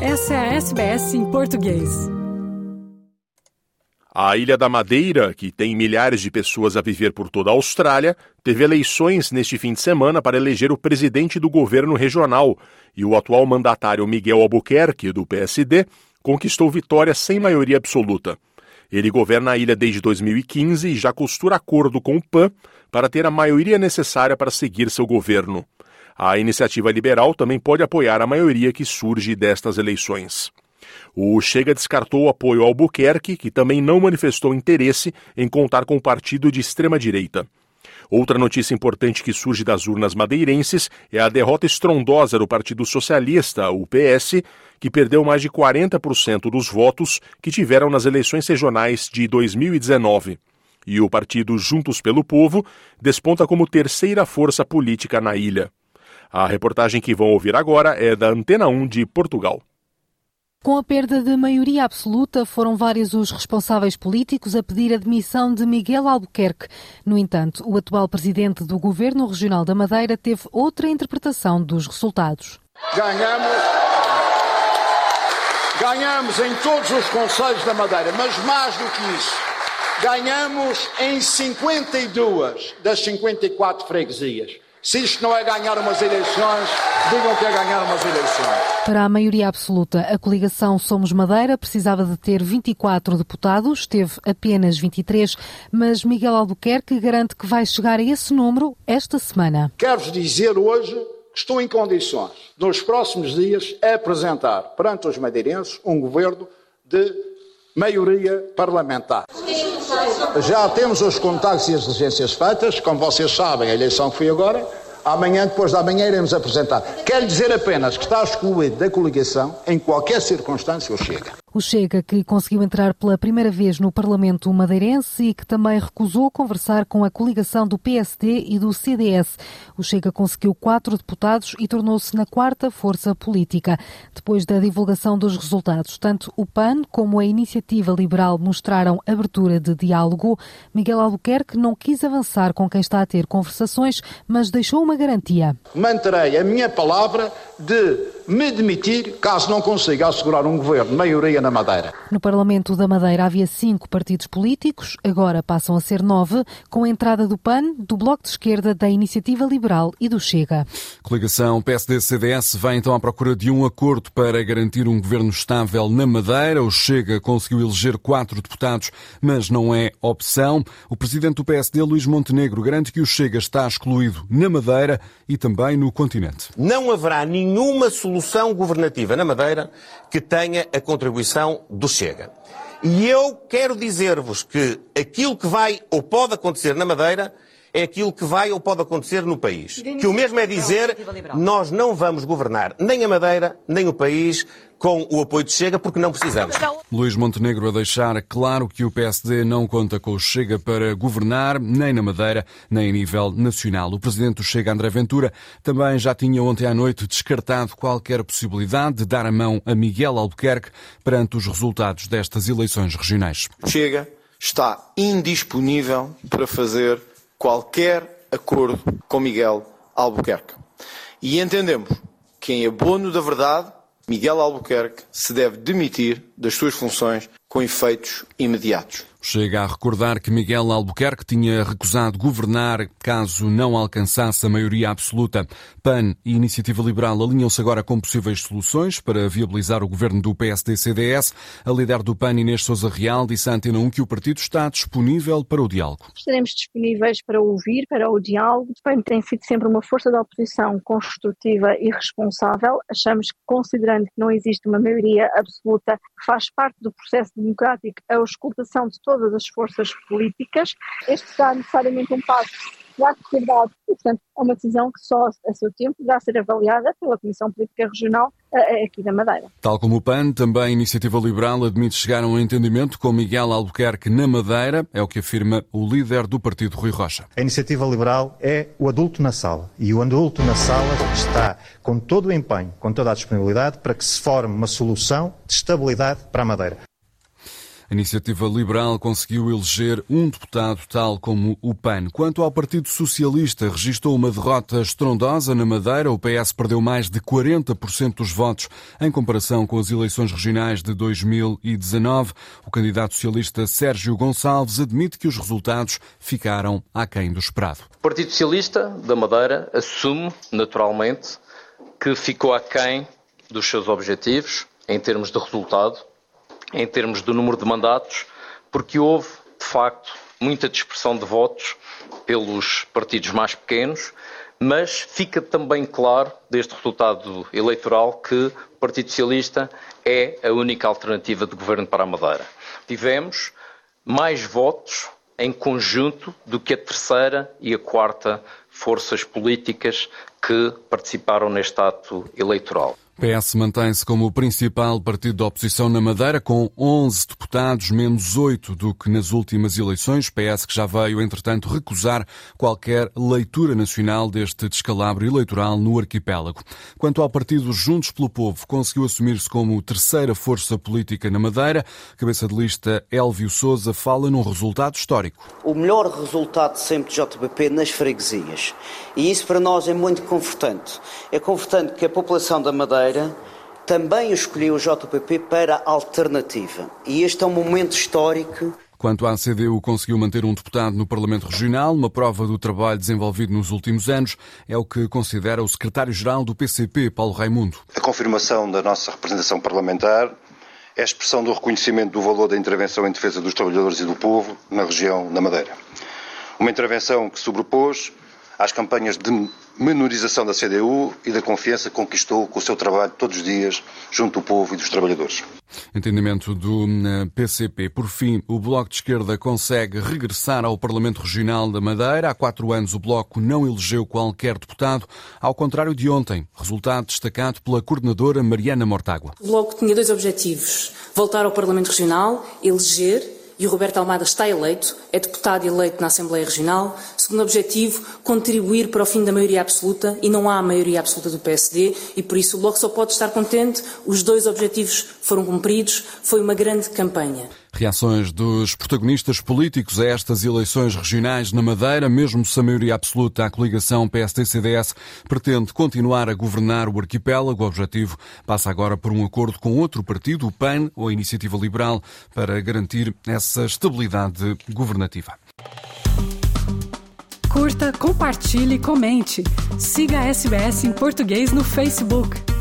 Essa é a SBS em português. A Ilha da Madeira, que tem milhares de pessoas a viver por toda a Austrália, teve eleições neste fim de semana para eleger o presidente do governo regional e o atual mandatário Miguel Albuquerque, do PSD, conquistou vitória sem maioria absoluta. Ele governa a ilha desde 2015 e já costura acordo com o PAN para ter a maioria necessária para seguir seu governo. A iniciativa liberal também pode apoiar a maioria que surge destas eleições. O Chega descartou o apoio ao Albuquerque, que também não manifestou interesse em contar com o partido de extrema-direita. Outra notícia importante que surge das urnas madeirenses é a derrota estrondosa do Partido Socialista, o PS, que perdeu mais de 40% dos votos que tiveram nas eleições regionais de 2019. E o partido Juntos pelo Povo desponta como terceira força política na ilha. A reportagem que vão ouvir agora é da Antena 1 de Portugal. Com a perda de maioria absoluta, foram vários os responsáveis políticos a pedir a demissão de Miguel Albuquerque. No entanto, o atual presidente do Governo Regional da Madeira teve outra interpretação dos resultados. Ganhamos, ganhamos em todos os conselhos da Madeira, mas mais do que isso, ganhamos em 52 das 54 freguesias. Se isto não é ganhar umas eleições, digam que é ganhar umas eleições. Para a maioria absoluta, a coligação Somos Madeira precisava de ter 24 deputados, teve apenas 23, mas Miguel Albuquerque garante que vai chegar a esse número esta semana. Quero-vos dizer hoje que estou em condições, nos próximos dias, a apresentar perante os madeirenses um governo de maioria parlamentar. Já temos os contactos e as diligências feitas, como vocês sabem, a eleição foi agora. Amanhã, depois da manhã, iremos apresentar. Quero dizer apenas que está excluído da coligação, em qualquer circunstância, o Chega. O Chega, que conseguiu entrar pela primeira vez no Parlamento madeirense e que também recusou conversar com a coligação do PSD e do CDS. O Chega conseguiu quatro deputados e tornou-se na quarta força política. Depois da divulgação dos resultados, tanto o PAN como a Iniciativa Liberal mostraram abertura de diálogo. Miguel Albuquerque não quis avançar com quem está a ter conversações, mas deixou uma garantia. Manterei a minha palavra de me demitir caso não consiga assegurar um governo de maioria na Madeira. No Parlamento da Madeira havia cinco partidos políticos, agora passam a ser nove, com a entrada do PAN, do Bloco de Esquerda, da Iniciativa Liberal e do Chega. Coligação PSD-CDS vai então à procura de um acordo para garantir um governo estável na Madeira. O Chega conseguiu eleger quatro deputados, mas não é opção. O presidente do PSD, Luís Montenegro, garante que o Chega está excluído na Madeira e também no continente. Não haverá nenhuma solução governativa na Madeira que tenha a contribuição do Chega. E eu quero dizer-vos que aquilo que vai ou pode acontecer na Madeira é aquilo que vai ou pode acontecer no país. Que o mesmo é dizer, nós não vamos governar nem a Madeira, nem o país com o apoio de Chega, porque não precisamos. Luís Montenegro a deixar claro que o PSD não conta com o Chega para governar, nem na Madeira, nem a nível nacional. O presidente do Chega, André Ventura, também já tinha ontem à noite descartado qualquer possibilidade de dar a mão a Miguel Albuquerque perante os resultados destas eleições regionais. Chega está indisponível para fazer qualquer acordo com Miguel Albuquerque. E entendemos que, em abono da verdade, Miguel Albuquerque se deve demitir das suas funções com efeitos imediatos. Chega a recordar que Miguel Albuquerque tinha recusado governar caso não alcançasse a maioria absoluta. PAN e Iniciativa Liberal alinham-se agora com possíveis soluções para viabilizar o governo do PSD-CDS. A líder do PAN, Inês Souza Real, disse à Antena 1 que o partido está disponível para o diálogo. Estaremos disponíveis para ouvir, para o diálogo. O PAN tem sido sempre uma força da oposição construtiva e responsável. Achamos que, considerando que não existe uma maioria absoluta faz parte do processo democrático, a auscultação de todas as forças políticas. Este será necessariamente um passo que terá que ser dado e, portanto, é uma decisão que só a seu tempo deverá ser avaliada pela Comissão Política Regional eh, aqui da Madeira. Tal como o PAN, também a Iniciativa Liberal admite chegar a um entendimento com Miguel Albuquerque na Madeira, é o que afirma o líder do partido, Rui Rocha. A Iniciativa Liberal é o adulto na sala e o adulto na sala está com todo o empenho, com toda a disponibilidade para que se forme uma solução de estabilidade para a Madeira. A iniciativa liberal conseguiu eleger um deputado, tal como o PAN. Quanto ao Partido Socialista, registrou uma derrota estrondosa na Madeira. O PS perdeu mais de 40% dos votos em comparação com as eleições regionais de 2019. O candidato socialista Sérgio Gonçalves admite que os resultados ficaram aquém do esperado. O Partido Socialista da Madeira assume, naturalmente, que ficou aquém dos seus objetivos em termos de resultado em termos do número de mandatos, porque houve, de facto, muita dispersão de votos pelos partidos mais pequenos, mas fica também claro deste resultado eleitoral que o Partido Socialista é a única alternativa de governo para a Madeira. Tivemos mais votos em conjunto do que a terceira e a quarta forças políticas que participaram neste ato eleitoral. PS mantém-se como o principal partido da oposição na Madeira, com 11 deputados, menos 8 do que nas últimas eleições. PS que já veio, entretanto, recusar qualquer leitura nacional deste descalabro eleitoral no arquipélago. Quanto ao partido Juntos pelo Povo, conseguiu assumir-se como terceira força política na Madeira. Cabeça de lista Elvio Souza fala num resultado histórico. O melhor resultado sempre de JPP nas freguesias. E isso para nós é muito confortante. É confortante que a população da Madeira também escolheu o JPP para a alternativa. E este é um momento histórico. Quanto à CDU, conseguiu manter um deputado no Parlamento Regional, uma prova do trabalho desenvolvido nos últimos anos, é o que considera o secretário-geral do PCP, Paulo Raimundo. A confirmação da nossa representação parlamentar é a expressão do reconhecimento do valor da intervenção em defesa dos trabalhadores e do povo na região da Madeira. Uma intervenção que sobrepôs às campanhas de menorização da CDU e da confiança que conquistou com o seu trabalho todos os dias junto do povo e dos trabalhadores. Entendimento do PCP. Eh, Por fim, o Bloco de Esquerda consegue regressar ao Parlamento Regional da Madeira. Há quatro anos o Bloco não elegeu qualquer deputado, ao contrário de ontem, resultado destacado pela coordenadora Mariana Mortágua. O Bloco tinha dois objetivos: voltar ao Parlamento Regional, eleger e o Roberto Almada está eleito, é deputado eleito na Assembleia Regional. Segundo objetivo, contribuir para o fim da maioria absoluta e não há maioria absoluta do PSD e por isso o Bloco só pode estar contente. Os dois objetivos foram cumpridos, foi uma grande campanha. Reações dos protagonistas políticos a estas eleições regionais na Madeira, mesmo se a maioria absoluta, a coligação PSD-CDS pretende continuar a governar o arquipélago. O objetivo passa agora por um acordo com outro partido, o PAN, ou a Iniciativa Liberal, para garantir essa estabilidade governativa. Curta, compartilhe, comente. Siga a SBS em português no Facebook.